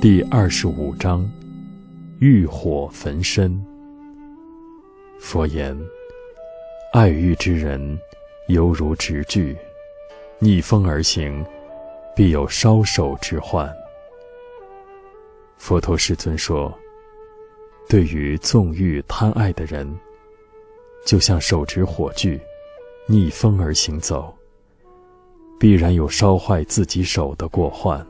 第二十五章，欲火焚身。佛言：爱欲之人，犹如执炬，逆风而行，必有烧手之患。佛陀世尊说，对于纵欲贪爱的人，就像手执火炬，逆风而行走，必然有烧坏自己手的过患。